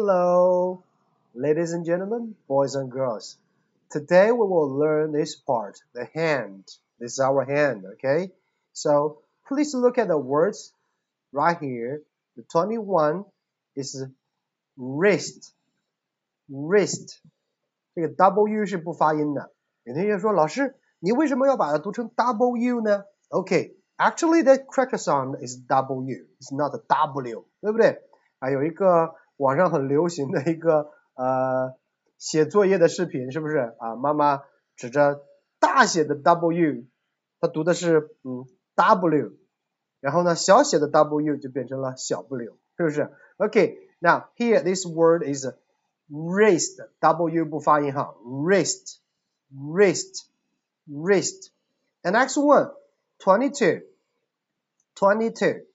Hello, ladies and gentlemen, boys and girls. Today we will learn this part, the hand. This is our hand, okay? So please look at the words right here. The 21 is wrist, wrist. 这个 W 是不发音的。有同学说，老师，你为什么要把它读成 W 呢？Okay, actually the correct sound is W, it's not W，对不对？啊，有一个 网上很流行的一个呃写作业的视频，是不是啊？妈妈指着大写的 W，他读的是嗯 W，然后呢小写的 W 就变成了小 w，是不是？OK，now here this word is wrist，W 不发音哈，wrist，wrist，wrist，and next one twenty two，twenty two。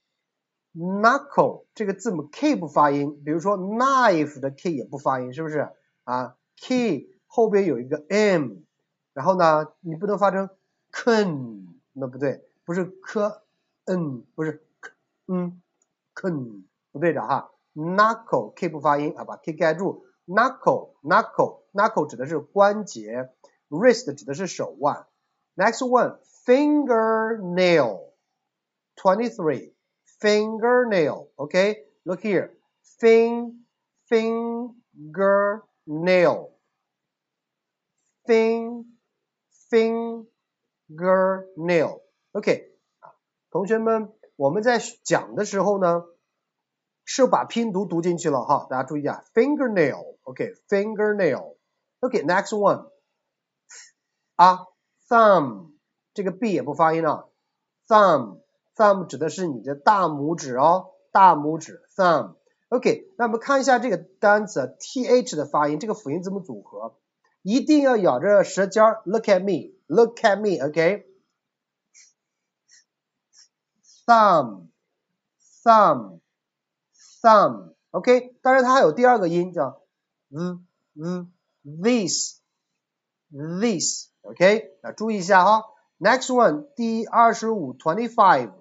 Knuckle 这个字母 k 不发音，比如说 knife 的 k 也不发音，是不是啊？k 后边有一个 m，然后呢，你不能发成 ken，那不对，不是 k n，不是 k n ken，不对的哈。knuckle k 不发音啊，把 k 盖住。knuckle knuckle knuckle 指的是关节，wrist 指的是手腕。Next one fingernail twenty three。fingernail. Okay, look here. Fin, fingernail. Fin, fingernail. OK，同学们，我们在讲的时候呢，是把拼读读进去了哈，大家注意啊，fingernail。OK，fingernail。OK，next one。啊，thumb，这个 b 也不发音啊，thumb。 thumb 指的是你的大拇指哦，大拇指 thumb。OK，那我们看一下这个单词 th 的发音，这个辅音字母组合一定要咬着舌尖儿。Look at me，look at me，OK？thumb，thumb，thumb。OK，当然它还有第二个音叫 z z this this。OK，那注意一下哈。Next one，第二十五 twenty five。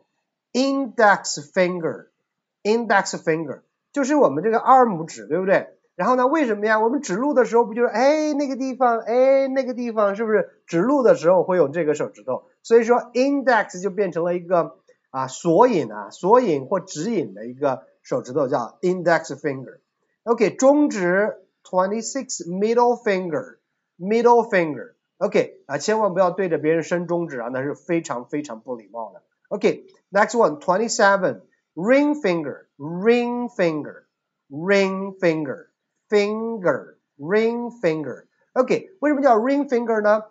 Index finger，index finger 就是我们这个二拇指，对不对？然后呢，为什么呀？我们指路的时候不就是哎那个地方，哎那个地方，是不是指路的时候会有这个手指头？所以说 index 就变成了一个啊索引啊索引或指引的一个手指头，叫 index finger。OK，中指 twenty six middle finger，middle finger。OK 啊，千万不要对着别人伸中指啊，那是非常非常不礼貌的。Okay, next one, 27. Ring finger, ring finger, ring finger, finger, ring finger. OK，为什么叫 ring finger 呢？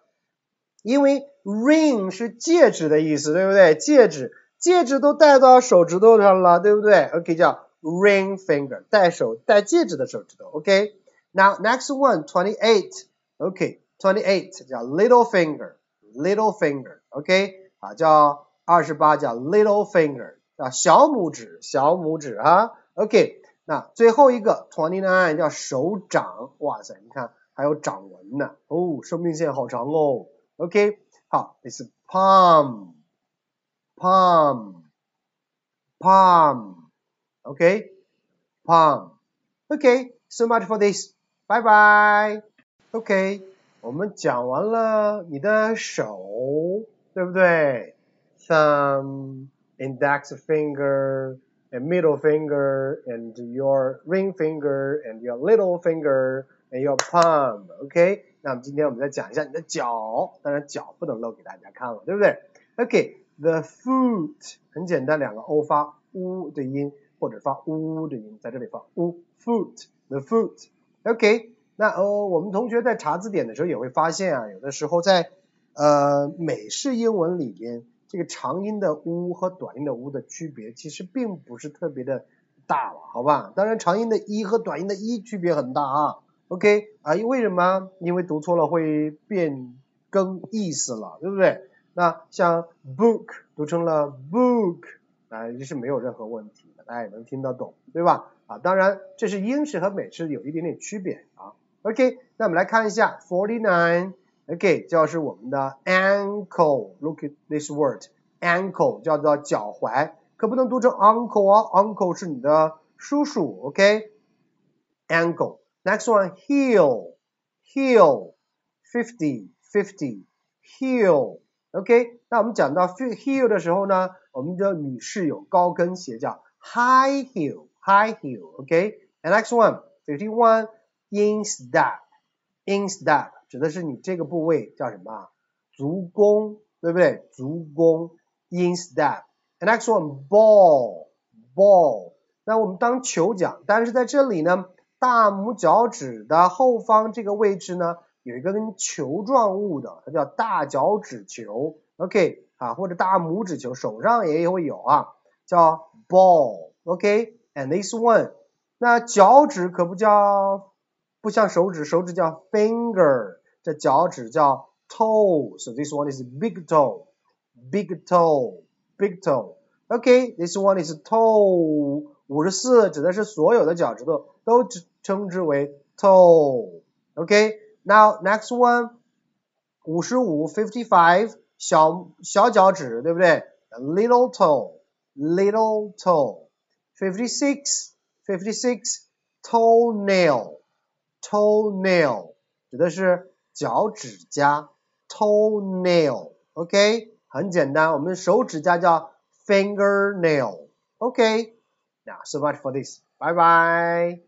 因为 ring 是戒指的意思，对不对？戒指，戒指都戴到手指头上了，对不对？OK，叫 ring finger，戴手戴戒指的手指头。OK，now next one, twenty-eight. OK, twenty-eight 叫 little finger, little finger. OK，啊叫 二十八叫 little finger 啊，小拇指，小拇指啊。OK，那最后一个 twenty nine 叫手掌，哇塞，你看还有掌纹呢，哦，生命线好长哦。OK，好，it's palm，palm，palm，OK，palm，OK，so much for this，bye bye。OK，我们讲完了你的手，对不对 ？thumb, index finger, and middle finger, and your ring finger, and your little finger, and your palm. OK，那么今天我们再讲一下你的脚，当然脚不能露给大家看了，对不对？OK，the foot 很简单，两个 o 发 u 的音，或者发 u 的音，在这里发 u，foot，the foot。OK，那呃，我们同学在查字典的时候也会发现啊，有的时候在呃美式英文里边。 这个长音的 u 和短音的 u 的区别其实并不是特别的大了，好吧？当然长音的一和短音的一区别很大啊。OK 啊，为什么？因为读错了会变更意思了，对不对？那像 book 读成了 book 啊，这是没有任何问题的，大家也能听得懂，对吧？啊，当然这是英式和美式有一点点区别啊。OK，那我们来看一下 forty nine。OK，就是我们的 ankle。Look at this word，ankle 叫做脚踝，可不能读成 uncle 啊，uncle 是你的叔叔。OK， ankle. Next one, heel, heel, fifty, fifty, heel. OK，那我们讲到 heel 的时候呢，我们的女士有高跟鞋叫 high heel, high heel. OK，and next one, fifty one, instep, instep 指的是你这个部位叫什么？足弓，对不对？足弓 instep. And next one, ball, ball. 那我们当球讲，但是在这里呢，大拇脚趾的后方这个位置呢，有一个跟球状物的，它叫大脚趾球，OK 啊，或者大拇指球，手上也会有啊，叫 ball，OK，and this one，那脚趾可不叫，不像手指，手指叫 finger，这脚趾叫 toe，so this one is big toe，big toe，big toe，OK，this one is toe。五十四指的是所有的脚趾头都称之为 toe，OK？Now next one，五十五 fifty five 小小脚趾对不对？Little toe，little toe。Fifty six fifty six Toe nail 指的是脚趾甲，toenail，OK？很简单，我们手指甲叫 fingernail，OK？Now, so much for this. 拜拜